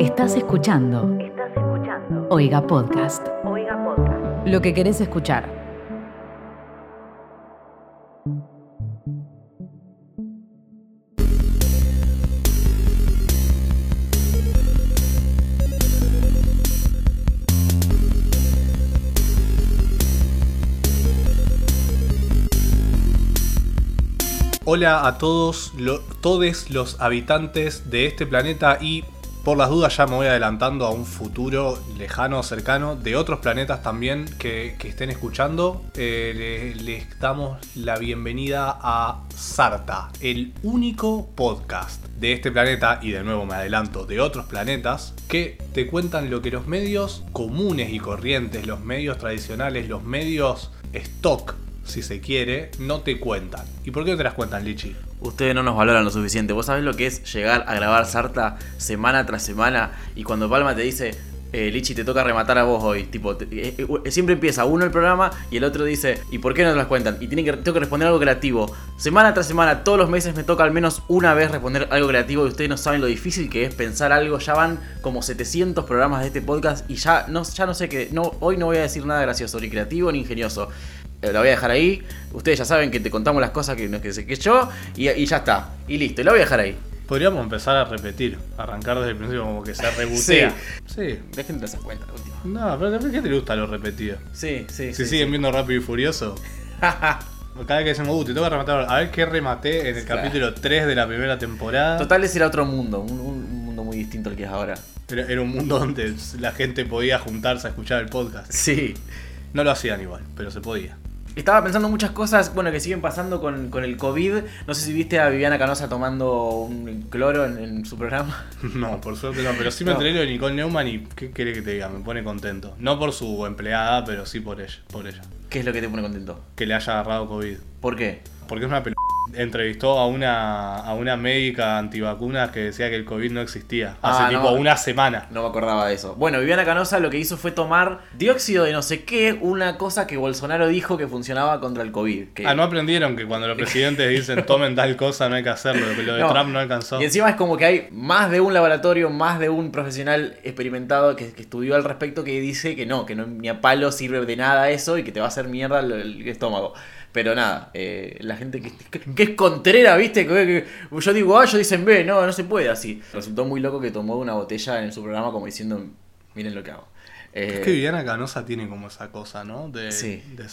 Estás escuchando Estás escuchando. Oiga Podcast. Oiga Podcast. Lo que querés escuchar. Hola a todos, lo- todos los habitantes de este planeta y por las dudas ya me voy adelantando a un futuro lejano, cercano, de otros planetas también que, estén escuchando. Eh, damos la bienvenida a Sarta, el único podcast de este planeta y de nuevo me adelanto de otros planetas que te cuentan lo que los medios comunes y corrientes, los medios tradicionales, los medios stock si se quiere, no te cuentan. ¿Y por qué no te las cuentan, Lichi? Ustedes no nos valoran lo suficiente. ¿Vos sabés lo que es llegar a grabar Sarta semana tras semana? Y cuando Palma te dice, eh, Lichi, te toca rematar a vos hoy. Tipo, te- eh, eh, siempre empieza uno el programa y el otro dice, ¿y por qué no te las cuentan? Y tiene que, tengo que responder algo creativo. Semana tras semana, todos los meses me toca al menos una vez responder algo creativo. Y ustedes no saben lo difícil que es pensar algo. Ya van como 700 programas de este podcast y ya no, ya no sé qué. No, hoy no voy a decir nada gracioso, ni creativo ni ingenioso. Eh, La voy a dejar ahí. Ustedes ya saben que te contamos las cosas que, que que yo. Y, y ya está. Y listo. Y la voy a dejar ahí. Podríamos empezar a repetir, arrancar desde el principio como que se rebotea. Sí. Dejen de hacer cuenta, última. No, pero ¿por qué te gusta lo repetido? Sí, sí. Si sí, siguen viendo Rápido y Furioso, cada vez que decimos, uh, te toca rematar, a ver qué rematé en el Claro. capítulo 3 de la primera temporada. Total, ese era otro mundo. Un, un mundo muy distinto al que es ahora. Era, era un mundo donde la gente podía juntarse a escuchar el podcast. Sí. No lo hacían igual, pero se podía. Estaba pensando muchas cosas, bueno, que siguen pasando con, con el COVID. No sé si viste a Viviana Canosa tomando un cloro en, en su programa. No, por suerte no, pero sí me No. enteré lo de Nicole Neumann y ¿qué quiere que te diga? Me pone contento. No por su empleada, pero sí por ella, por ella. ¿Qué es lo que te pone contento? Que le haya agarrado COVID. ¿Por qué? Porque es una pel... Entrevistó a una, a una médica antivacunas que decía que el COVID no existía. Hace Ah, tipo no. una semana. No me acordaba de eso. Bueno, Viviana Canosa lo que hizo fue tomar dióxido de no sé qué, una cosa que Bolsonaro dijo que funcionaba contra el COVID. que- Ah, no aprendieron que cuando los presidentes dicen tomen tal cosa no hay que hacerlo, lo de No. Trump no alcanzó. Y encima es como que hay más de un laboratorio, más de un profesional experimentado que, que estudió al respecto que dice que no, que no, ni a palo sirve de nada eso y que te va a hacer mierda el, el estómago. Pero nada, eh, la gente que, que- que es contrera, ¿viste? Que, que- yo digo A, ellos dicen B, no, no se puede así. Resultó muy loco que tomó una botella en su programa como diciendo, miren lo que hago. Eh, Es que Viviana Canosa tiene como esa cosa, ¿no? De, Sí. de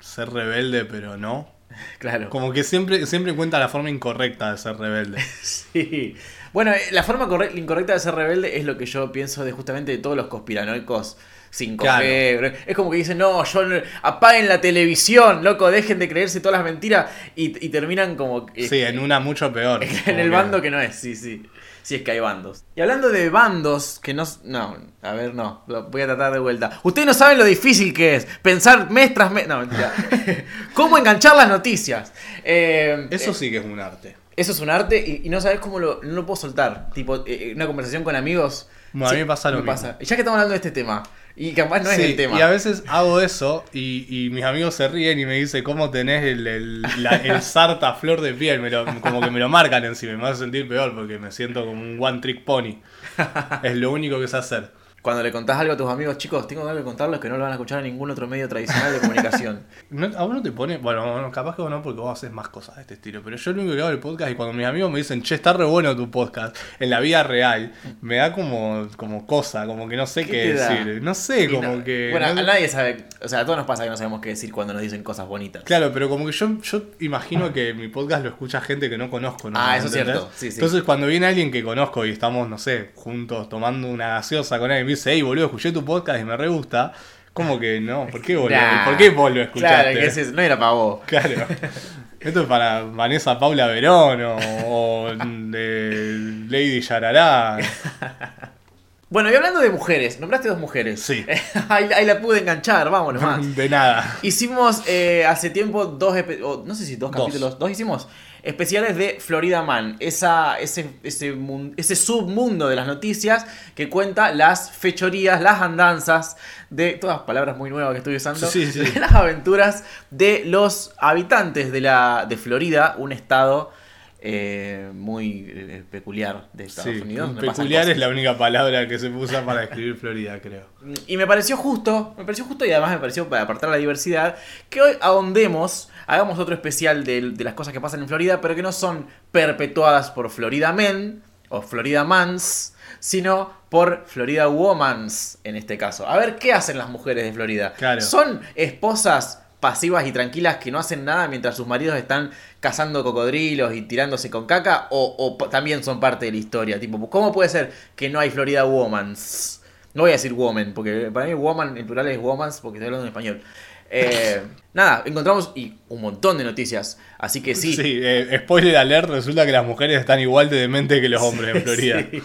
ser rebelde, pero no. claro. Como que siempre, siempre cuenta la forma incorrecta de ser rebelde. Sí. Bueno, eh, la forma corre- incorrecta de ser rebelde es lo que yo pienso de justamente de todos los conspiranoicos 5G. Claro. Es como que dicen, no, yo apaguen la televisión, loco, dejen de creerse todas las mentiras y, y terminan como... eh, Sí, en una mucho peor. en el que- bando que no es, sí, sí. Sí es que hay bandos. Y hablando de bandos, que no... No, a ver, no, lo voy a tratar de vuelta. Ustedes no saben lo difícil que es pensar mes tras mes... No, mentira. ¿Cómo enganchar las noticias? Eh, Eso eh, sí que es un arte. Eso es un arte y, y no sabes cómo lo, no lo puedo soltar. Tipo, eh, una conversación con amigos. Bueno, a mí me pasa lo mismo. Ya que estamos hablando de este tema, y además no es el tema. Y a veces hago eso y, y mis amigos se ríen y me dicen cómo tenés el, el, la- el sarta flor de piel. Me lo- como que me lo marcan encima me hace sentir peor porque me siento como un one trick pony. es lo único que sé hacer. Cuando le contás algo a tus amigos, chicos, tengo algo que contarles que no lo van a escuchar en ningún otro medio tradicional de comunicación. No, a vos no te pone, bueno, bueno, capaz que vos no porque vos haces más cosas de este estilo, pero yo lo único que hago el podcast y cuando mis amigos me dicen, che, está re bueno tu podcast, en la vida real, me da como, como cosa, como que no sé ¿Qué decir. No sé, Y como no- que... Bueno, no- a nadie sabe. O sea, a todos nos pasa que no sabemos qué decir cuando nos dicen cosas bonitas. Claro, pero como que yo, yo imagino que mi podcast lo escucha gente que no conozco. ¿no? Ah, eso es cierto, sí, sí. Entonces cuando viene alguien que conozco y estamos, no sé, juntos tomando una gaseosa con alguien dice, hey, boludo, escuché tu podcast y me re gusta, como que no, ¿por qué boludo? Nah. ¿Por qué vos lo escuchaste? Claro, que ese- no era para vos. Claro. Esto es para Vanessa Paula Verón o, o de Lady Yarará. Bueno, y hablando de mujeres, nombraste dos mujeres. Sí. ahí, ahí la pude enganchar, vámonos más. De nada. Hicimos eh, hace tiempo dos, epi- o no sé si dos Dos. capítulos, dos hicimos especiales de Florida Man, esa, ese, ese, ese submundo de las noticias que cuenta las fechorías, las andanzas de todas palabras muy nuevas que estoy usando, Sí, sí. de las aventuras de los habitantes de, la, de Florida, un estado eh, muy eh, peculiar de Estados Sí, Unidos. peculiar es la única palabra que se usa para describir Florida, creo. Y me pareció justo, me pareció justo y además me pareció para apartar la diversidad, que hoy ahondemos, hagamos otro especial de, de las cosas que pasan en Florida, pero que no son perpetuadas por Florida Men o Florida Mans, sino por Florida Womans en este caso. A ver qué hacen las mujeres de Florida. Claro. ¿Son esposas pasivas y tranquilas que no hacen nada mientras sus maridos están cazando cocodrilos y tirándose con caca? ¿O, también son parte de la historia? Tipo, ¿cómo puede ser que no hay Florida Womans? No voy a decir woman, porque para mí woman en plural es womans porque estoy hablando en español. Eh, nada, encontramos y un montón de noticias. Así que sí. Sí, eh, spoiler alert, resulta que las mujeres están igual de demente que los hombres en Florida. Sí.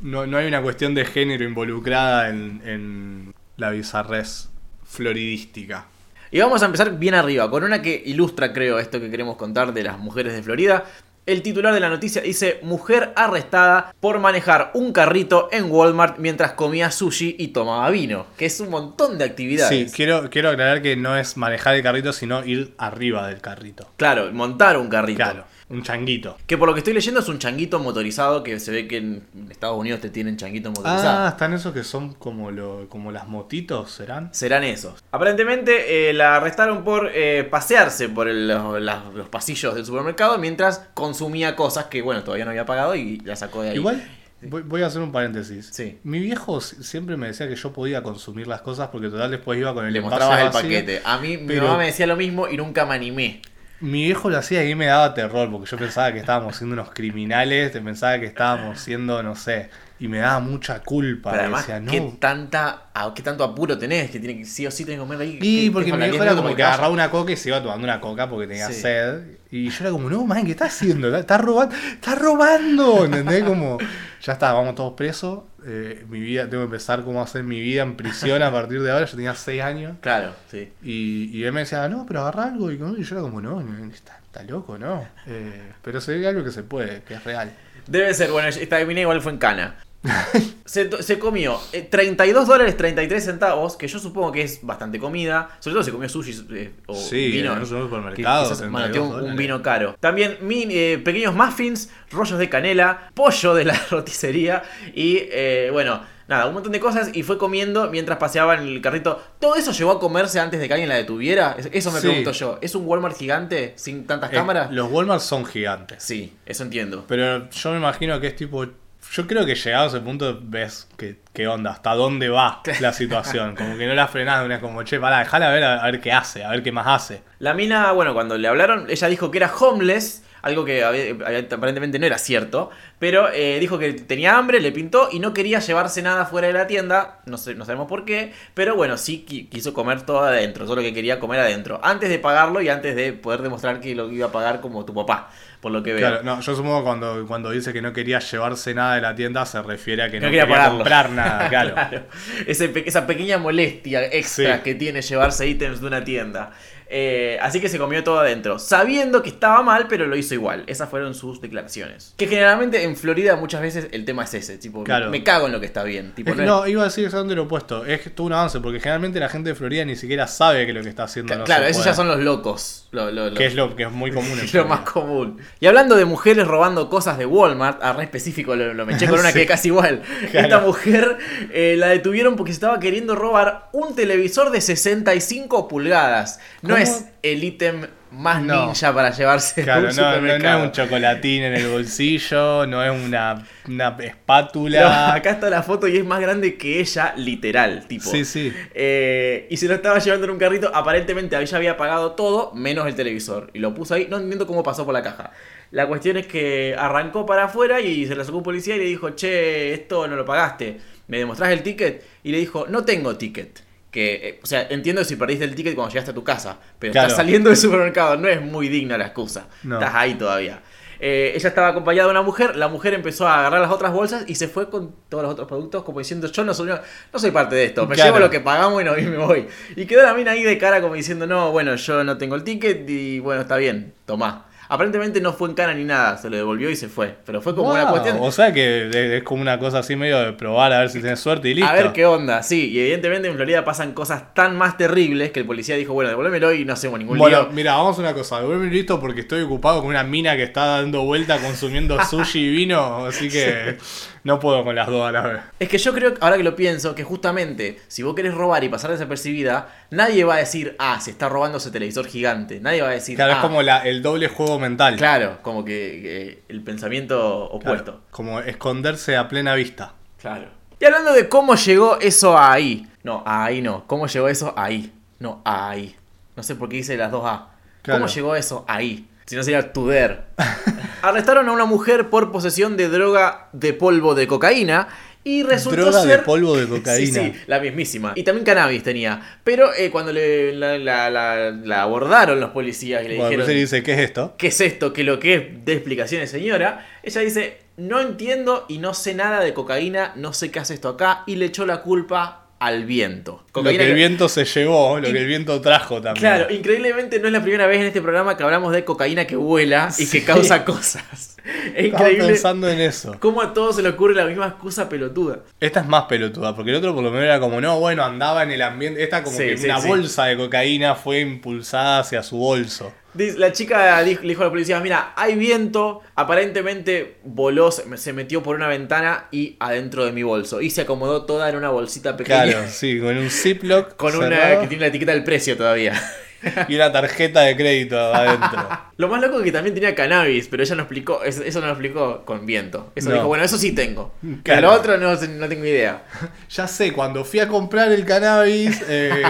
No, no hay una cuestión de género involucrada en, en la bizarrez floridística. Y vamos a empezar bien arriba, con una que ilustra, creo, esto que queremos contar de las mujeres de Florida. El titular de la noticia dice, mujer arrestada por manejar un carrito en Walmart mientras comía sushi y tomaba vino, que es un montón de Sí, actividades. quiero, quiero aclarar que no es manejar el carrito, sino ir arriba del carrito. Claro, montar un carrito. Claro, un changuito. Que por lo que estoy leyendo es un changuito motorizado que se ve que en Estados Unidos te tienen changuito motorizado. Ah, están esos que son como, lo, como las motitos, ¿serán? Serán esos. Aparentemente eh, la arrestaron por eh, pasearse por el- los, las- los pasillos del supermercado mientras consumía cosas que, bueno, todavía no había pagado y la sacó de ahí. Igual, voy, voy a hacer un paréntesis. Sí. Mi viejo si- siempre me decía que yo podía consumir las cosas porque total después iba con el Le mostrabas el vacío. paquete. A mí mi mamá me decía lo mismo y nunca me animé. Mi viejo lo hacía y a mí me daba terror porque yo pensaba que estábamos siendo unos criminales, te pensaba que estábamos siendo, no sé, y me daba mucha culpa. Pero además, decía, no. ¿qué, tanta, ¿qué tanto apuro tenés? Que tiene que sí o sí tenés que comer ahí. Y ¿Qué- porque mi viejo 10 era como que agarraba una coca y se iba tomando una coca porque tenía Sí. sed. Y yo era como, no, man, ¿qué está haciendo? Está robando, está robando. ¿Entendés? Como, ya está, vamos todos presos. Eh, mi vida, tengo que empezar cómo hacer mi vida en prisión a partir de ahora. Yo tenía 6 años. Claro, sí. Y, y él me decía, no, pero agarra algo. Y, y yo era como, no, no, está, está loco, ¿no? Eh, pero se ve algo que se puede, que es real. Debe ser, bueno, esta mina igual fue en cana. se, comió eh, 32 dólares 33 centavos, que yo supongo que es bastante comida. Sobre todo se comió sushi eh, o Sí, vino. en un que supermercado. quizás 32 manoteó un, un vino caro. También eh, pequeños muffins, rollos de canela, pollo de la roticería y eh, bueno, nada, un montón de cosas y fue comiendo mientras paseaba en el carrito. ¿Todo eso llegó a comerse antes de que alguien la detuviera? Es- Eso me Sí. pregunto yo. ¿Es un Walmart gigante sin tantas Eh, cámaras? los Walmart son gigantes. Sí, eso entiendo. Pero yo me imagino que es tipo. Yo creo que llegado a ese punto ves que, qué onda, hasta dónde va la situación. Como que no la frenás, una es como, che, pará, dejala ver a ver qué hace, a ver qué más hace. La mina, bueno, cuando le hablaron, ella dijo que era homeless, algo que aparentemente no era cierto, pero eh, dijo que tenía hambre, le pintó y no quería llevarse nada fuera de la tienda, no, sé, no sabemos por qué, pero bueno, sí qui- quiso comer todo adentro, solo que quería comer adentro, antes de pagarlo y antes de poder demostrar que lo iba a pagar como tu papá, por lo que veo. Claro, no, yo supongo que cuando, cuando dice que no quería llevarse nada de la tienda se refiere a que no, No quería comprar nada, claro. Claro. Ese esa pequeña molestia extra Sí. que tiene llevarse ítems de una tienda. Eh, así que se comió todo adentro, sabiendo que estaba mal, pero lo hizo igual. Esas fueron sus declaraciones. Que generalmente en Florida muchas veces el tema es ese, tipo, Claro. me cago en lo que está bien. Tipo, Es no es- iba a decir exactamente lo opuesto. Es todo un avance, porque generalmente la gente de Florida ni siquiera sabe que lo que está haciendo no claro, esos puede. ya son los locos. lo- lo- lo- Que es lo que es muy común en lo más común. Y hablando de mujeres robando cosas de Walmart, a re específico lo, lo me eché con una Sí. que es casi igual. Claro. Esta mujer eh, la detuvieron porque se estaba queriendo robar un televisor de 65 pulgadas. No ¿Cómo? es el ítem más No. ninja para llevarse a Claro, un no, no- no, es un chocolatín en el bolsillo, no es una, una No, espátula. acá está la foto y es más grande que ella, literal, tipo. Sí, sí. Eh, y se lo estaba llevando en un carrito. Aparentemente ella había pagado todo menos el televisor. Y lo puso ahí. No entiendo cómo pasó por la caja. La cuestión es que arrancó para afuera y se la sacó un policía y le dijo, che, esto no lo pagaste. ¿Me demostrás el ticket? Y le dijo, no tengo ticket. Que, eh, o sea, entiendo si perdiste el ticket cuando llegaste a tu casa. Pero Claro. estás saliendo del supermercado. No es muy digna la excusa. No. Estás ahí todavía. Eh, ella estaba acompañada de una mujer, la mujer empezó a agarrar las otras bolsas y se fue con todos los otros productos como diciendo yo no soy, no soy parte de esto, me Claro. llevo lo que pagamos y, no, y me voy. Y quedó la mina ahí de cara como diciendo no, bueno, yo no tengo el ticket y bueno, está bien, tomá. Aparentemente no fue en cana ni nada, se lo devolvió y se fue. Pero fue como una cuestión. O sea que es como una cosa así medio de probar a ver si tenés suerte y listo. A ver qué onda, sí, y evidentemente en Florida pasan cosas tan más terribles que el policía dijo, bueno, devuélvemelo y no hacemos ningún Bueno, lío. mira, vamos a una cosa. Devuelve listo porque estoy ocupado con una mina que está dando vuelta consumiendo sushi y vino. Así que no puedo con las dos a la vez. Es que yo creo, ahora que lo pienso, que justamente si vos querés robar y pasar desapercibida, nadie va a decir, ah, se está robando ese televisor gigante. Nadie va a decir, Claro, ah, es como la- el doble juego mental. Claro, como que, que el pensamiento Claro, opuesto. como esconderse a plena vista. Claro. Y hablando de cómo llegó eso ahí. No, a ahí no. ¿Cómo llegó eso ahí? No, ahí. No sé por qué dice las dos A. Claro. ¿Cómo llegó eso ahí? Si no sería tuder. Arrestaron a una mujer por posesión de droga de polvo de cocaína. Y resultó Droga de ser... polvo de cocaína. Sí, sí, la mismísima. Y también cannabis tenía. Pero eh, cuando le, la, la- la- la abordaron los policías y le Bueno, dijeron... dice, ¿qué es esto? ¿qué es esto? ¿Qué lo que es de explicaciones, señora? Ella dice, no entiendo y no sé nada de cocaína, no sé qué hace esto acá, y le echó la culpa al viento. Lo que el viento se llevó, lo que el viento trajo también. Claro, increíblemente no es la primera vez en este programa que hablamos de cocaína que vuela y que causa cosas. Es Estaba increíble pensando en eso. cómo a todos se le ocurre la misma excusa pelotuda. Esta es más pelotuda, porque el otro por lo menos era como, no, bueno, andaba en el ambiente. Esta como Sí, que sí, una bolsa de cocaína fue impulsada hacia su bolso. La chica le dijo a la policía, mira, hay viento, aparentemente voló, se metió por una ventana y adentro de mi bolso. Y se acomodó toda en una bolsita pequeña. Claro, sí, con un Ziploc Con una que tiene la etiqueta del precio todavía. y una tarjeta de crédito adentro. Lo más loco es que también tenía cannabis, pero ella no explicó, eso no lo explicó con viento. Eso No. dijo, bueno, eso sí tengo. Pero Claro. lo otro no, no tengo idea. Ya sé, cuando fui a comprar el cannabis, eh,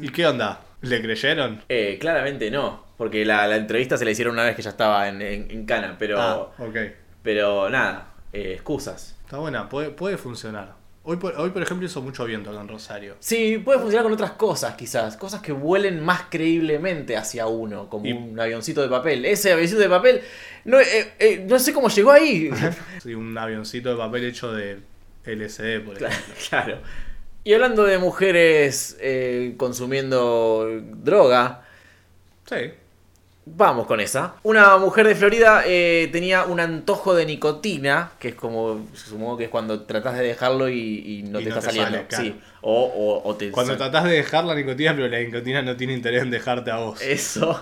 ¿y qué onda? ¿Le creyeron? Eh, claramente no, porque la, la entrevista se la hicieron una vez que ya estaba en, en, en Cana, pero, Ah, pero nada, eh, excusas. Está buena, puede, puede funcionar. Hoy por, hoy, por ejemplo, hizo mucho viento acá en Rosario. Sí, puede funcionar con otras cosas, quizás. Cosas que vuelen más creíblemente hacia uno, como Y- un avioncito de papel. Ese avioncito de papel, no, eh, eh, no sé cómo llegó ahí. Sí, un avioncito de papel hecho de LSD, por Claro, ejemplo. claro. Y hablando de mujeres eh, consumiendo droga, Sí. Vamos con esa. Una mujer de Florida eh, tenía un antojo de nicotina, que es como, supongo que es cuando tratás de dejarlo y, y no Y te no está te saliendo. sale, claro. Sí. O, o, o te Cuando sal- tratás de dejar la nicotina, pero la nicotina no tiene interés en dejarte a vos. Eso.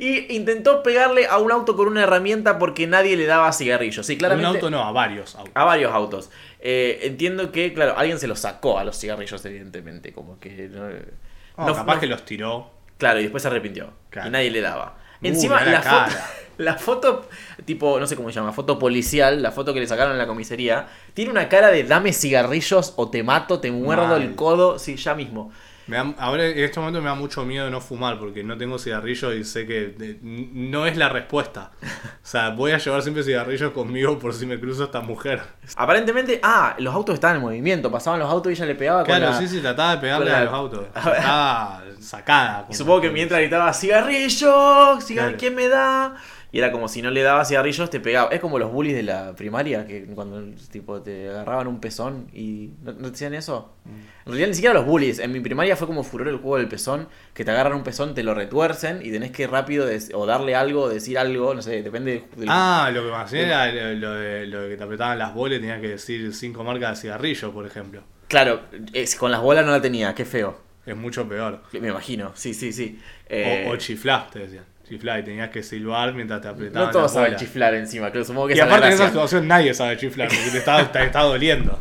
Y intentó pegarle a un auto con una herramienta porque nadie le daba cigarrillos. Sí, un claramente. auto no, a varios autos. A varios autos. Eh, entiendo que, claro, alguien se los sacó a los cigarrillos, evidentemente. Como que. No, No, no- capaz no- que los tiró. Claro, y después se arrepintió. Claro. Y nadie le daba. Uh, Encima, la, la foto, la foto, tipo, no sé cómo se llama, foto policial, la foto que le sacaron en la comisaría, tiene una cara de dame cigarrillos o te mato, te muerdo Mal. el codo, sí, ya mismo. Me da- ahora en este momento me da mucho miedo de no fumar porque no tengo cigarrillos y sé que de- no es la respuesta. O sea, voy a llevar siempre cigarrillos conmigo por si me cruzo esta mujer. Aparentemente, ah, los autos estaban en movimiento, pasaban los autos y ella le pegaba Claro, con la... sí, sí, trataba de pegarle la- a los autos. Estaba sacada. Y supongo que mientras gritaba cigarrillo, cigar- Claro. ¿quién me da? Y era como si no le daba cigarrillos, te pegaba. Es como los bullies de la primaria, que cuando tipo te agarraban un pezón y. ¿No, no te decían eso? Mm. En realidad ni siquiera los bullies. En mi primaria fue como furor el juego del pezón, que te agarran un pezón, te lo retuercen y tenés que rápido o darle algo, decir algo, no sé, depende del. Ah, lo que me hacía era lo, de, lo de que te apretaban las bolas y tenías que decir cinco marcas de cigarrillo, por ejemplo. Claro, es- con las bolas no la tenía, qué feo. Es mucho peor. Me imagino, sí, sí, sí. O, Eh, o chiflás, te decían. Chiflás y tenías que silbar mientras te apretaban no todos saben chiflar encima, creo, supongo que Y aparte en esa situación nadie sabe chiflar, porque te está, te está doliendo.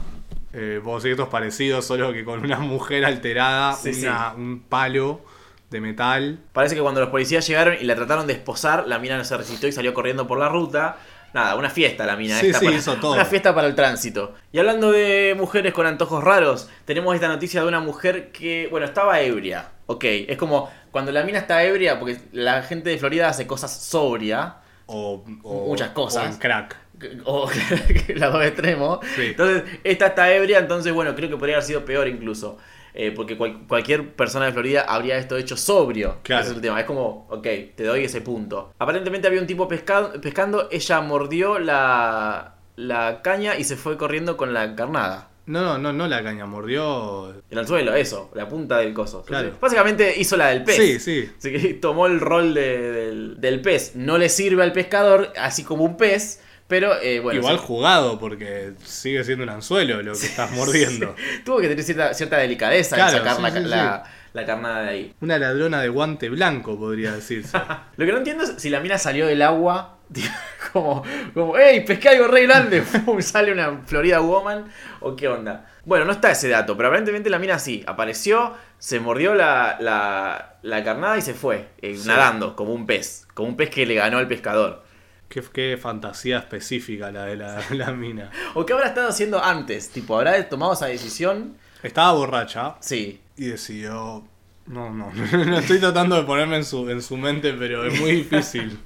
Eh, vos esto es parecido, solo que con una mujer alterada, Sí, una- un palo de metal. Parece que cuando los policías llegaron y la trataron de esposar, la mina no se resistió y salió corriendo por la ruta. Nada, una fiesta la mina. Sí, esta sí, para- hizo todo. Una fiesta para el tránsito. Y hablando de mujeres con antojos raros, tenemos esta noticia de una mujer que, bueno, estaba ebria. Ok, es como cuando la mina está ebria, porque la gente de Florida hace cosas sobria. O, o- Muchas cosas. O en crack. O las dos extremos. Sí. Entonces, esta está ebria, entonces, bueno, creo que podría haber sido peor incluso. Eh, porque cual- cualquier persona de Florida habría esto hecho sobrio. Claro. Ese es el tema. Es como, ok, te doy ese punto. Aparentemente había un tipo pesca- pescando, ella mordió la, la caña y se fue corriendo con la carnada. No, no, no, no la caña, mordió. El anzuelo, eso, la punta del coso. Claro. Básicamente hizo la del pez. Sí, sí. Así que tomó el rol de- del, del pez. No le sirve al pescador, así como un pez, pero eh, bueno. Igual sí. jugado, porque sigue siendo un anzuelo lo que estás mordiendo. Tuvo que tener cierta, cierta delicadeza Claro, en sacar la, la- la carnada de ahí. Una ladrona de guante blanco, podría decirse. Lo que no entiendo es si la mina salió del agua, como, como ¡Ey, pesqué algo re grande! Sale una Florida Woman, o qué onda. Bueno, no está ese dato, pero aparentemente la mina sí, apareció, se mordió la, la, la carnada y se fue, eh, Sí. nadando, como un pez, como un pez que le ganó al pescador. qué, qué fantasía específica la de la, la mina. ¿O qué habrá estado haciendo antes? Tipo, ¿habrá tomado esa decisión? Estaba borracha Sí. y decidió. No, no, no estoy tratando de ponerme en su, en su mente, pero es muy difícil.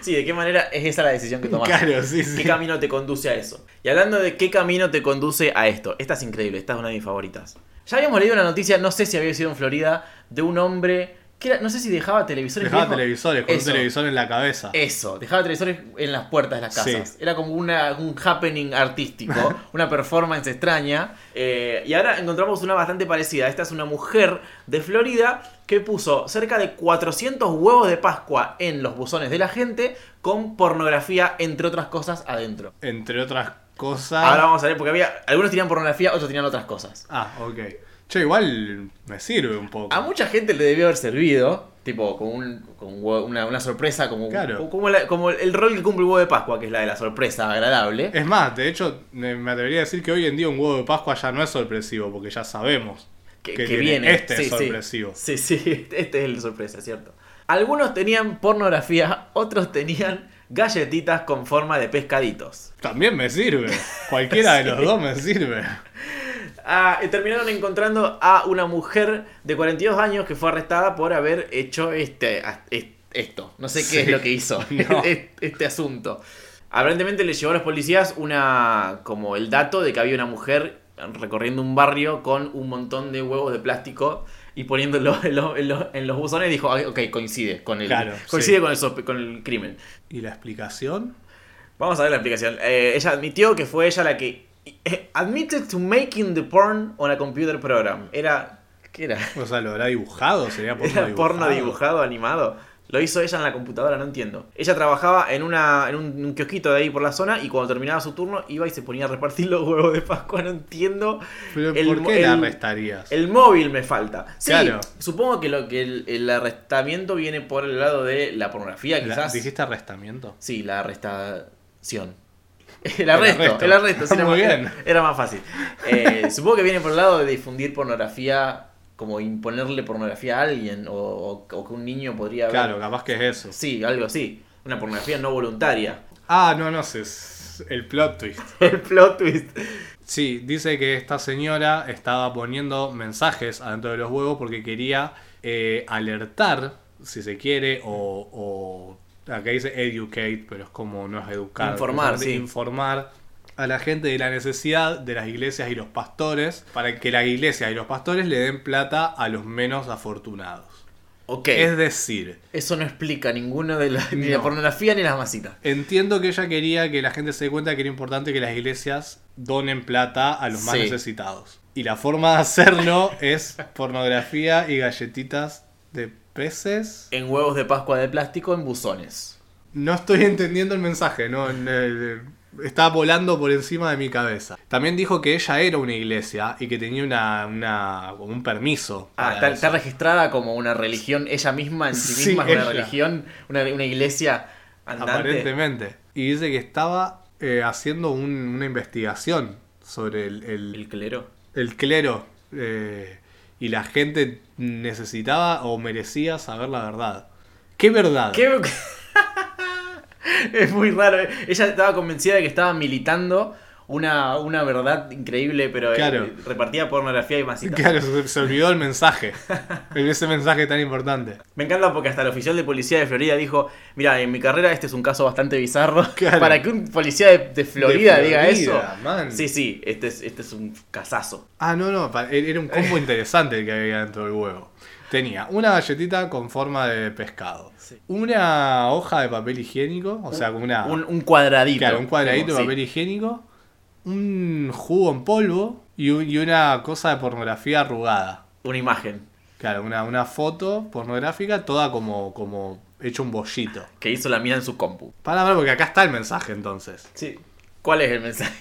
Sí, ¿de qué manera es esa la decisión que tomaste? Claro, sí, sí. ¿Qué camino te conduce a eso? Y hablando de qué camino te conduce a esto, esta es increíble, esta es una de mis favoritas. Ya habíamos leído una noticia, no sé si había sido en Florida, de un hombre que era, no sé si dejaba televisores. Dejaba viejos. televisores, con Eso. un televisor en la cabeza. Eso, dejaba televisores en las puertas de las Sí. casas. Era como una, un happening artístico, una performance extraña. Eh, y ahora encontramos una bastante parecida. Esta es una mujer de Florida que puso cerca de 400 huevos de Pascua en los buzones de la gente con pornografía, entre otras cosas, adentro. Entre otras cosas. Ahora vamos a ver, porque había algunos tenían pornografía, otros tenían otras cosas. Ah, ok. Che, igual me sirve un poco. A mucha gente le debió haber servido, tipo, como, un, como una, una sorpresa, como, Claro. como, la- como el rol que cumple el huevo de Pascua, que es la de la sorpresa agradable. Es más, de hecho, me atrevería a decir que hoy en día un huevo de Pascua ya no es sorpresivo, porque ya sabemos que, que, que tiene- viene. Este Sí, es sorpresivo. Sí, sí, este es el sorpresa, cierto. Algunos tenían pornografía, otros tenían galletitas con forma de pescaditos. También me sirve. Cualquiera de los dos me sirve. Ah, terminaron encontrando a una mujer de 42 años que fue arrestada por haber hecho este, esto. No sé qué Sí. es lo que hizo, No. este, este asunto. Aparentemente le llevó a los policías una como el dato de que había una mujer recorriendo un barrio con un montón de huevos de plástico y poniéndolo en, los- en los- en los buzones y dijo, "Ah, ok, coincide con el, Claro, coincide sí. con, el con el crimen. ¿Y la explicación? Vamos a ver la explicación. Eh, ella admitió que fue ella la que admitted to making the porn on a computer program. Era ¿qué era? O sea, ¿lo habrá dibujado? ¿Sería porno Era dibujado? porno dibujado, animado. Lo hizo ella en la computadora, no entiendo. Ella trabajaba en, una, en un, un kiosquito de ahí por la zona y cuando terminaba su turno iba y se ponía a repartir los huevos de Pascua. No entiendo. ¿Pero El por qué la arrestarías? El móvil me falta. Sí, Claro. supongo que, lo, que el, el arrestamiento viene por el lado de la pornografía, La- quizás. ¿Dijiste arrestamiento? Sí, la arrestación. El arresto, arresto. el arresto, sí, era, Muy más, bien. era más fácil. Eh, supongo que viene por el lado de difundir pornografía, como imponerle pornografía a alguien, o, o- o que un niño podría ver. Claro, capaz que es eso. Sí, algo así. Una pornografía no voluntaria. Ah, no, no sé. El plot twist. El plot twist. Sí, dice que esta señora estaba poniendo mensajes adentro de los huevos porque quería eh, alertar, si se quiere, o, o acá dice educate, pero es como no es educar. Informar, sí. Informar a la gente de la necesidad de las iglesias y los pastores para que las iglesias y los pastores le den plata a los menos afortunados. Ok. Es decir, Eso no explica ninguno de la, ni la No. pornografía ni las masitas. entiendo que ella quería que la gente se dé cuenta que era importante que las iglesias donen plata a los más Sí. necesitados. Y la forma de hacerlo es pornografía y galletitas de peces. En huevos de Pascua de plástico en buzones. No estoy entendiendo el mensaje, no, Eh, está volando por encima de mi cabeza. También dijo que ella era una iglesia y que tenía una, una como un permiso. Ah, está, registrada como una religión, ella misma en sí Sí, misma es una ella. religión, una, una iglesia andante. Aparentemente. Y dice que estaba eh, haciendo un- una investigación sobre el, el- El clero. el clero eh, y la gente necesitaba o merecía saber la verdad. ¿Qué verdad? Es muy raro. eh. Ella estaba convencida de que estaba militando una, una verdad increíble, pero eh, Claro. repartía pornografía y masitas. Claro, se, se olvidó el mensaje. Ese mensaje tan importante. Me encanta porque hasta el oficial de policía de Florida dijo, mira, en mi carrera este es un caso bastante bizarro. Claro. Para que un policía de, de Florida De diga eso. Man. Sí, sí, este es, este es un casazo. Ah, no, no, pa- era un combo interesante el que había dentro del huevo. Tenía una galletita con forma de pescado. Sí. Una hoja de papel higiénico, o sea, como una... Un, un cuadradito. Claro, un cuadradito Como, de sí. papel higiénico. Un jugo en polvo y, un- y una cosa de pornografía arrugada. Una imagen Claro, una, una foto pornográfica toda como, como hecho un bollito. que hizo la mina en su compu. Para, para, porque acá está el mensaje entonces. Sí. ¿Cuál es el mensaje?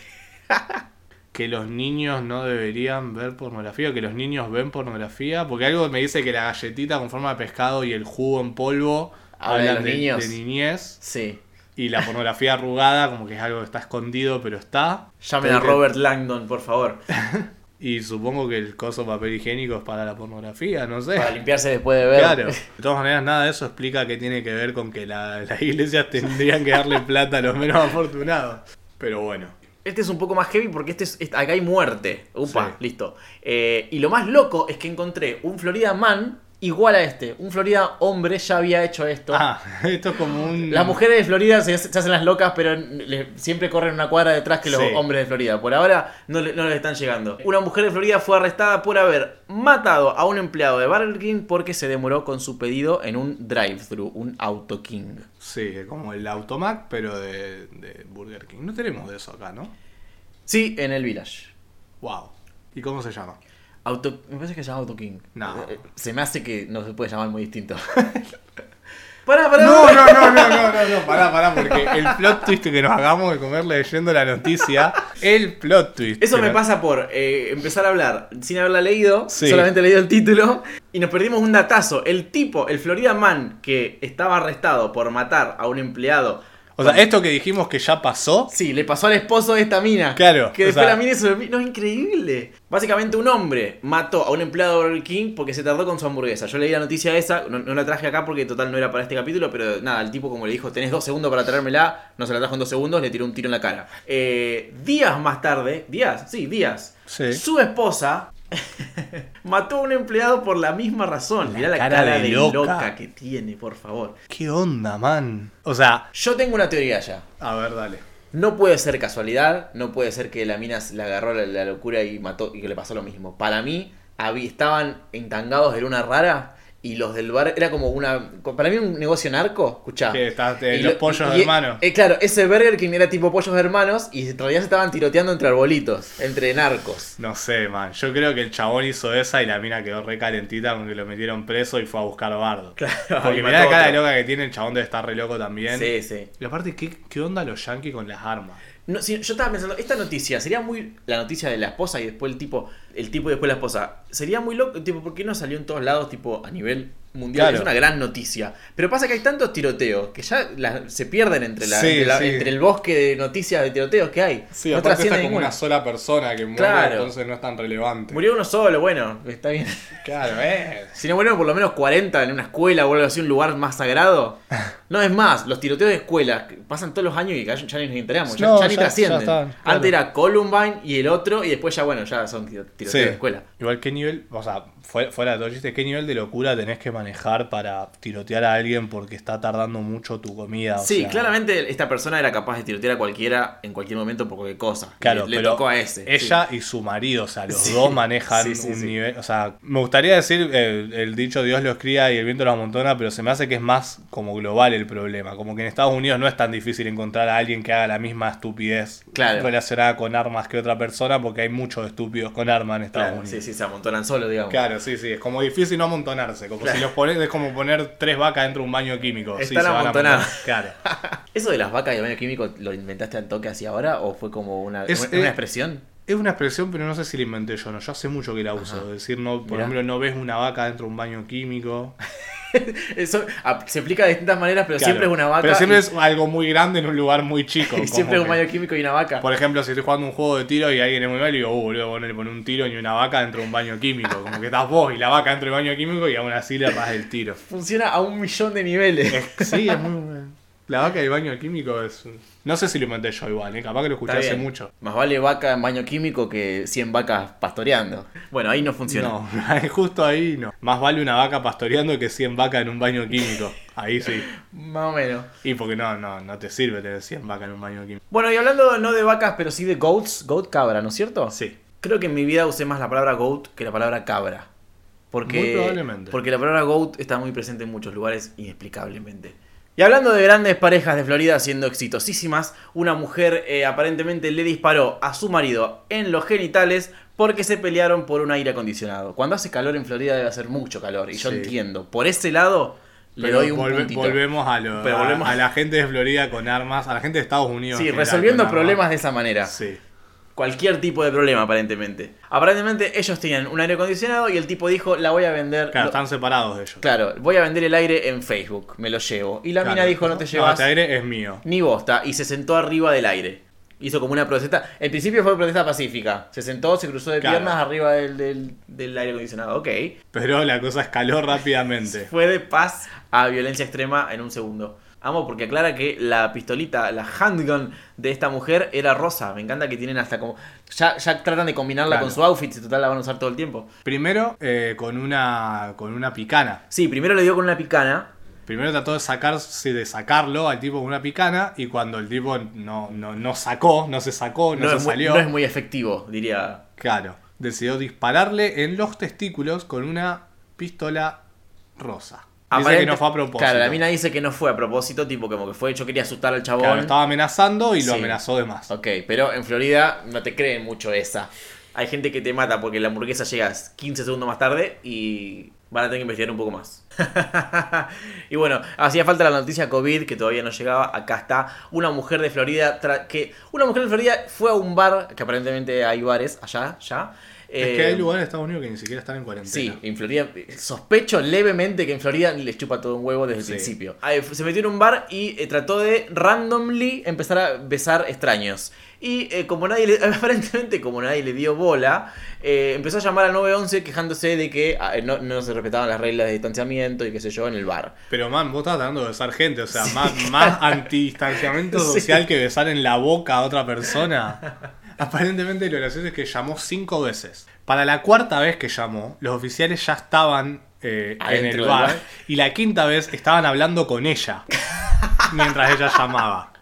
Que los niños no deberían ver pornografía, o que los niños ven pornografía, porque algo me dice que la galletita con forma de pescado y el jugo en polvo Habla de hablan niños. de niñez. Sí. Y la pornografía arrugada, como que es algo que está escondido, pero está. Llamen a Robert Langdon, por favor. Y supongo que el coso papel higiénico es para la pornografía, no sé. Para limpiarse después de ver. Claro. De todas maneras, nada de eso explica que tiene que ver con que la- las iglesias tendrían que darle plata a los menos afortunados. Pero bueno. Este es un poco más heavy porque este es, este- acá hay muerte. Upa, Sí. listo. Eh, y lo más loco es que encontré un Florida Man igual a este. Un Florida hombre ya había hecho esto. Ah, esto es como un. Las mujeres de Florida se, se hacen las locas, pero le- siempre corren una cuadra detrás que los Sí. hombres de Florida. Por ahora no, le- no les están llegando. Una mujer de Florida fue arrestada por haber matado a un empleado de Burger King porque se demoró con su pedido en un drive-thru, un Auto King. Sí, como el Automac, pero de, de Burger King. No tenemos de eso acá, ¿no? Sí, en el Village. Wow. ¿Y cómo se llama? Auto, me parece que se llama Auto King. No. Eh, Se me hace que no se puede llamar muy distinto. pará, pará. No, pará. no, no, no, no, no, no, pará, pará, porque el plot twist que nos hagamos de comer leyendo la noticia, el plot twist. Eso me pasa por eh, empezar a hablar sin haberla leído, Sí. solamente leído el título, y nos perdimos un datazo. El tipo, el Florida Man, que estaba arrestado por matar a un empleado. O sea, esto que dijimos que ya pasó, Sí, le pasó al esposo de esta mina. Claro, Que después sea- la mina hizo... No, es increíble. Básicamente un hombre mató a un empleado de Burger King porque se tardó con su hamburguesa. Yo leí la noticia esa, no, no la traje acá porque total no era para este capítulo, pero nada, el tipo como le dijo, tenés dos segundos para traérmela, no se la trajo en dos segundos, le tiró un tiro en la cara. Eh, días más tarde, días, sí, días, Sí. su esposa mató a un empleado por la misma razón. Mirá la cara cara, de de, loca. loca. que tiene, por favor. ¿qué onda, man? O sea, Yo tengo una teoría ya. a ver, dale. No puede ser casualidad, no puede ser que la mina le agarró la, la locura y mató y que le pasó lo mismo. Para mí, estaban entangados de luna rara y los del bar era como una. Para mí, un negocio narco. Escuchá. Que estás de Y los lo- pollos y- hermanos. eh, claro, ese Burger King era tipo pollos hermanos y en realidad se estaban tiroteando entre arbolitos, entre narcos. No sé, man. Yo creo que el chabón hizo esa y la mina quedó re calentita con que lo metieron preso y fue a buscar bardo. Claro, Porque mirá la cara de loca que tiene, el chabón debe estar re loco también. Sí, sí. Y aparte, ¿qué, qué onda los yankees con las armas? No, sí, yo estaba pensando, esta noticia sería muy. La noticia de la esposa y después el tipo. El tipo y después la esposa. Sería muy loco. Tipo, ¿por qué no salió en todos lados, tipo, a nivel mundial? Claro. Es una gran noticia. Pero pasa que hay tantos tiroteos que ya la- se pierden entre, la, Sí, entre, la- sí. entre el bosque de noticias de tiroteos que hay. Sí, no aparte está como una sola persona que muere, Claro. entonces no es tan relevante. Murió uno solo, bueno, está bien. Claro, eh. Si no murieron por lo menos 40 en una escuela o algo así, un lugar más sagrado. No es más, los tiroteos de escuelas que pasan todos los años y ya, ya ni nos enteramos, ya, No, ya ni trascienden. ya están, claro. Antes era Columbine y el otro, y después ya, bueno, ya son tiro- tiroteos Sí. de escuela. Igual, ¿qué nivel, o sea, fuera, fuera de todo chiste, qué nivel de locura tenés que manejar para tirotear a alguien porque está tardando mucho tu comida? O Sí, sea, claramente esta persona era capaz de tirotear a cualquiera en cualquier momento por cualquier cosa. Claro, le, tocó a ese. Ella y su marido, o sea, los Sí. dos manejan Sí, sí, un sí. nivel. O sea, me gustaría decir eh, el dicho Dios los cría y el viento los amontona, pero se me hace que es más como global el problema. Como que en Estados Unidos no es tan difícil encontrar a alguien que haga la misma estupidez Claro. relacionada con armas que otra persona, porque hay muchos estúpidos con armas en Estados Claro, Unidos. sí, sí, se amontonan solo, digamos. Claro, sí, sí, es como difícil no amontonarse, como Claro. si los pones, es como poner tres vacas dentro de un baño químico. sí, Están a amontonadas. Claro. ¿Eso de las vacas y el baño químico lo inventaste al toque así ahora o fue como una, Es- una, una eh, expresión? Es una expresión, pero no sé si la inventé yo, no. Yo hace mucho que la uso. Ajá. Decir, no, por Mirá. ejemplo, no ves una vaca dentro de un baño químico. Eso se explica de distintas maneras, pero Claro. siempre es una vaca. Pero siempre y- es algo muy grande en un lugar muy chico. y siempre es un baño químico y una vaca. Por ejemplo, si estoy jugando un juego de tiro y alguien es muy malo, y digo, uh, boludo, vos no le pones un tiro ni una vaca dentro de un baño químico. Como que estás vos y la vaca dentro del baño químico y aún así le das el tiro. Funciona a un millón de niveles. Es- sí, es muy. La vaca y el baño químico es. No sé si lo inventé yo igual, ¿eh? capaz que lo escuché hace mucho. Más vale vaca en baño químico que 100 vacas pastoreando. Bueno, ahí no funciona. No, justo ahí no. Más vale una vaca pastoreando que 100 vacas en un baño químico. Ahí sí. Más o menos. Y porque no, no, no te sirve tener 100 vacas en un baño químico. Bueno, y hablando no de vacas, pero sí de goats, goat cabra, ¿no es cierto? Sí. Creo que en mi vida usé más la palabra goat que la palabra cabra. Porque, Muy probablemente. Porque la palabra goat está muy presente en muchos lugares inexplicablemente. Y hablando de grandes parejas de Florida siendo exitosísimas, una mujer eh, aparentemente le disparó a su marido en los genitales porque se pelearon por un aire acondicionado. Cuando hace calor en Florida debe hacer mucho calor, y yo Sí. entiendo. Por ese lado, le Pero doy un volve- puntito. volvemos, a, lo- Pero volvemos- a la gente de Florida con armas, a la gente de Estados Unidos. Sí, resolviendo problemas armas. de esa manera. Sí. Cualquier tipo de problema, aparentemente. Aparentemente ellos tenían un aire acondicionado y el tipo dijo, la voy a vender. Claro, Lo- están separados de ellos. Claro, voy a vender el aire en Facebook, me lo llevo. Y la Claro. mina dijo, no te llevas este aire es mío. ni bosta, y se sentó arriba del aire. Hizo como una protesta. En principio fue protesta pacífica. Se sentó, se cruzó de Claro. piernas arriba del, del- del aire acondicionado. Ok. Pero la cosa escaló rápidamente. Fue de paz a violencia extrema en un segundo. Amo porque aclara que la pistolita, la handgun de esta mujer era rosa. Me encanta que tienen hasta como. Ya, ya tratan de combinarla Claro. con su outfit, si total la van a usar todo el tiempo. Primero, eh, con, una, con una picana. Sí, primero le dio con una picana. Primero trató de sacarse, de sacarlo al tipo con una picana. Y cuando el tipo no, no, no sacó, no se sacó, no, No, se muy, salió. no es muy efectivo, diría. Claro. Decidió dispararle en los testículos con una pistola rosa. Dice que no fue a propósito. Claro, la mina dice que no fue a propósito, tipo como que fue, yo quería asustar al chabón. Claro, estaba amenazando y lo Sí. amenazó de más. Ok, pero en Florida no te creen mucho esa. Hay gente que te mata porque la hamburguesa llega 15 segundos más tarde y van a tener que investigar un poco más. y bueno, hacía falta la noticia COVID que todavía no llegaba. Acá está una mujer de Florida que una mujer de Florida fue a un bar que aparentemente hay bares allá, ya. Es Eh, que hay lugares de Estados Unidos que ni siquiera están en cuarentena. Sí, en Florida. Sospecho levemente que en Florida les chupa todo un huevo desde el principio. Ah, Se metió en un bar y eh, trató de randomly empezar a besar extraños. Y eh, como nadie le, aparentemente como nadie le dio bola, eh, empezó a llamar al 911 quejándose de que ah, no, no se respetaban las reglas de distanciamiento y qué sé yo en el bar. Pero man, vos estás tratando de besar gente, o sea, más, más antidistanciamiento Sí. social que besar en la boca a otra persona. Aparentemente lo gracioso es que llamó cinco veces. Para la cuarta vez que llamó, los oficiales ya estaban eh, en el bar. bar. Y la quinta vez estaban hablando con ella. mientras ella llamaba.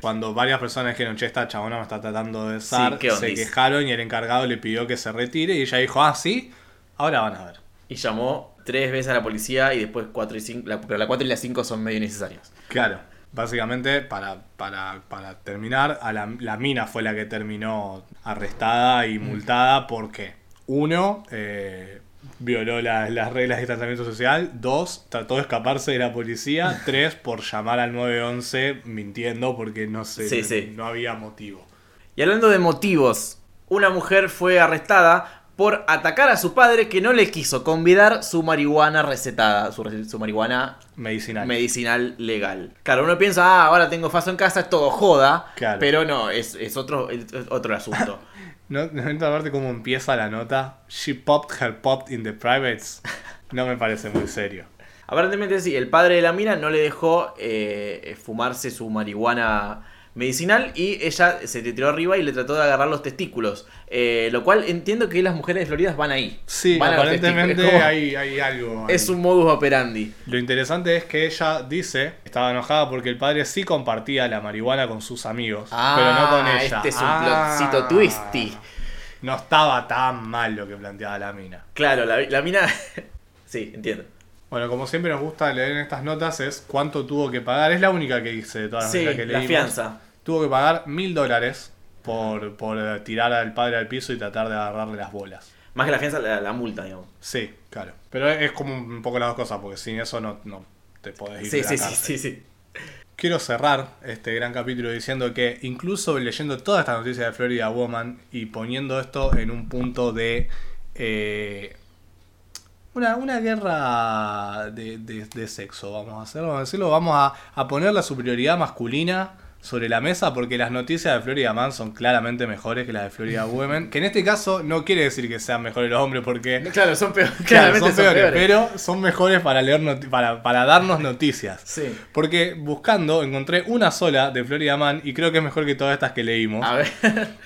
Cuando varias personas dijeron, che, esta chabona me está tratando de besar, Sí, ¿qué se quejaron y el encargado le pidió que se retire y ella dijo, ah, sí, ahora van a ver. Y llamó tres veces a la policía y después cuatro y cinco. la- pero la 4 y la 5 son medio innecesarias. Claro, básicamente para, para, para terminar, a la, la mina fue la que terminó arrestada y multada porque, uno, eh, violó la- las reglas de tratamiento social, dos, trató de escaparse de la policía, tres, por llamar al 911 mintiendo porque no, sé, Sí, no, sí. no había motivo. Y hablando de motivos, una mujer fue arrestada por atacar a su padre que no le quiso convidar su marihuana recetada, su, marihuana Medicinal. medicinal legal. Claro, uno piensa, ah, ahora tengo faso en casa, es todo joda, Claro. pero no, es, es otro, es otro asunto. ¿No, ¿No esta parte cómo empieza la nota? She popped her popped in the privates. No me parece muy serio. Aparentemente sí, el padre de la mina no le dejó eh, fumarse su marihuana medicinal y ella se le tiró arriba y le trató de agarrar los testículos. Eh, lo cual entiendo que las mujeres de Florida van ahí. Sí, Van aparentemente como- hay, hay algo. ahí. Es un modus operandi. Lo interesante es que ella dice, estaba enojada porque el padre sí compartía la marihuana con sus amigos, pero no con ella. Este es un Ah. plotcito twisty. No estaba tan mal lo que planteaba la mina. Claro, la, la mina. sí, entiendo. Bueno, como siempre nos gusta leer en estas notas es cuánto tuvo que pagar. Es la única que hice de todas las Sí, que la leímos. fianza. Tuvo que pagar mil dólares por, por eh, tirar al padre al piso y tratar de agarrarle las bolas. Más que la fianza, la, la multa, digamos. Sí, claro. Pero es como un poco las dos cosas, porque sin eso no, no te podés ir Sí, de la sí, sí, sí, sí. Quiero cerrar este gran capítulo diciendo que incluso leyendo toda esta noticia de Florida Woman y poniendo esto en un punto de eh, una, una guerra de, de- de sexo, vamos a hacer, vamos a decirlo, vamos a, a poner la superioridad masculina sobre la mesa porque las noticias de Florida Man son claramente mejores que las de Florida Women, que en este caso no quiere decir que sean mejores los hombres porque Claro, son peores. Claro, claramente son peores, pero son mejores para leer para, para darnos noticias. Sí. Porque buscando encontré una sola de Florida Man y creo que es mejor que todas estas que leímos, A ver.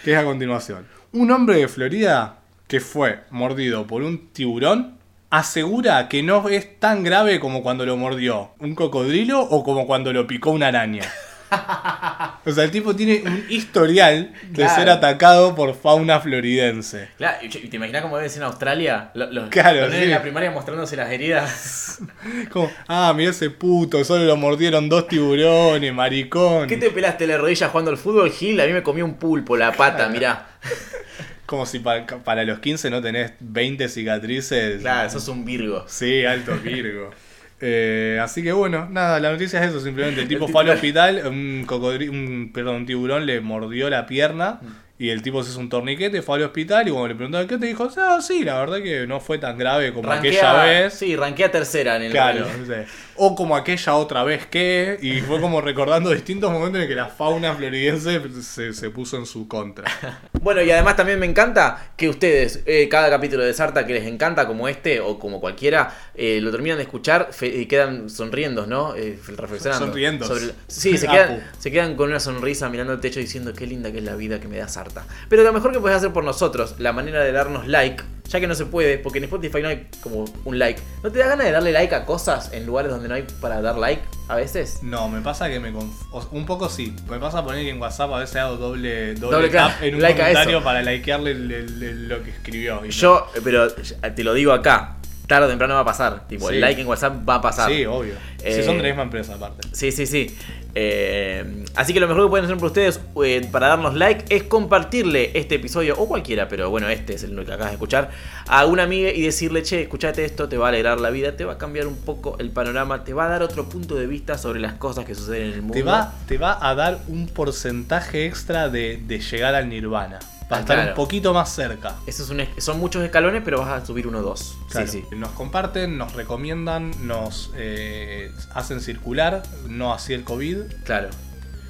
que es a continuación. Un hombre de Florida que fue mordido por un tiburón asegura que no es tan grave como cuando lo mordió un cocodrilo o como cuando lo picó una araña. O sea, el tipo tiene un historial de Claro. ser atacado por fauna floridense. Claro, y te imaginas cómo debe ser en Australia? Los, Claro, los nenes sí. en la primaria mostrándose las heridas. Como, ah, mira ese puto, solo lo mordieron dos tiburones, maricón. ¿Qué te pelaste la rodilla jugando al fútbol, Gil? A mí me comió un pulpo, la pata, mirá. Como si pa- para los 15 no tenés 20 cicatrices. Claro, sos un Virgo. Sí, alto Virgo. Eh, así que bueno, nada, la noticia es eso, simplemente el tipo fue al hospital, un un, perdón, un tiburón le mordió la pierna y el tipo se hizo un torniquete, fue al hospital y cuando le preguntaron qué te dijo, ah, sí, la verdad que no fue tan grave como aquella vez. Sí, ranquea tercera en el Claro, sé. o como aquella otra vez que, y fue como recordando distintos momentos en que la fauna floridense se, se puso en su contra. Bueno, y además también me encanta que ustedes, eh, cada capítulo de Sarta que les encanta, como este o como cualquiera, eh, lo terminan de escuchar y quedan sonriendo, ¿no? Eh, reflexionando. Sonriendo. Sí, se quedan, se quedan con una sonrisa mirando el techo diciendo qué linda que es la vida que me da Sarta. Pero lo mejor que puedes hacer por nosotros, la manera de darnos like, ya que no se puede, porque en Spotify no hay como un like. ¿No te da ganas de darle like a cosas en lugares donde no hay para dar like a veces? No, me pasa que me conf- Un poco sí. Me pasa poner que en WhatsApp a veces hago doble, doble, Doble tap en un like comentario para likearle el- el- el- lo que escribió. y. Yo, pero te lo digo acá, tarde o temprano va a pasar. Tipo, Sí. el like en WhatsApp va a pasar. Sí, obvio. Eh, Si son de la misma empresa, aparte. Sí, sí, sí. Eh, así que lo mejor que pueden hacer por ustedes eh, para darnos like es compartirle este episodio, o cualquiera, pero bueno, este es el que acabas de escuchar, a una amiga y decirle, che, escuchate esto, te va a alegrar la vida, te va a cambiar un poco el panorama, te va a dar otro punto de vista sobre las cosas que suceden en el mundo. Te va, te va a dar un porcentaje extra de, de llegar al nirvana. Va a Ah, estar claro. un poquito más cerca. Eso es un es- son muchos escalones, pero vas a subir uno o dos. Claro. Sí, sí. Nos comparten, nos recomiendan, nos eh, hacen circular, no así el COVID. Claro.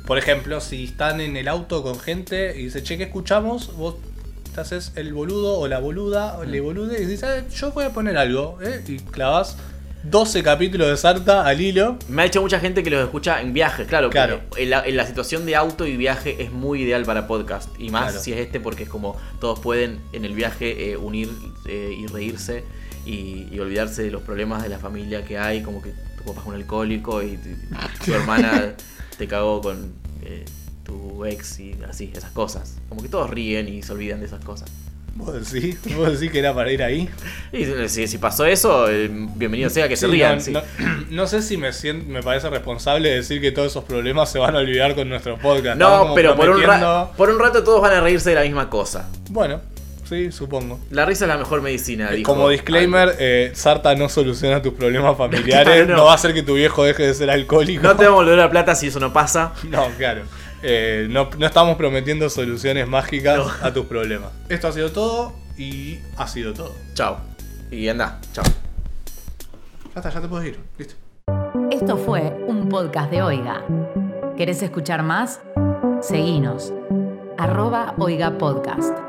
Por ejemplo, si están en el auto con gente y dice, che, ¿qué escuchamos? Vos te haces el boludo o la boluda, o Mm. le bolude y dices, "Ah, yo voy a poner algo, ¿eh? Y clavas 12 capítulos de Sarta al hilo. Me ha hecho mucha gente que los escucha en viajes, claro. Claro. En la, en la situación de auto y viaje es muy ideal para podcast. Y más Claro. si es este, porque es como todos pueden en el viaje eh, unir eh, y reírse y, y olvidarse de los problemas de la familia que hay, como que tu papá es un alcohólico y tu, tu hermana te cagó con eh, tu ex y así, esas cosas. Como que todos ríen y se olvidan de esas cosas. ¿Vos decís? ¿Vos decís que era para ir ahí? Y si, si pasó eso, eh, bienvenido sea que se Sí, rían. no, sí. no- no sé si me, sien- me parece responsable decir que todos esos problemas se van a olvidar con nuestro podcast. No, pero por un, por un rato todos van a reírse de la misma cosa. Bueno, sí, supongo. La risa es la mejor medicina. dijo Como disclaimer, eh, Sarta no soluciona tus problemas familiares, no. no. va a hacer que tu viejo deje de ser alcohólico. No te vamos a volver la plata si eso no pasa. No, claro. Eh, no, no estamos prometiendo soluciones mágicas No. a tus problemas. Esto ha sido todo y ha sido todo. Chao. Y anda, chao. Ya está, ya te puedes ir. Listo. Esto fue un podcast de Oiga. ¿Querés escuchar más? Seguinos. Arroba Oiga Podcast.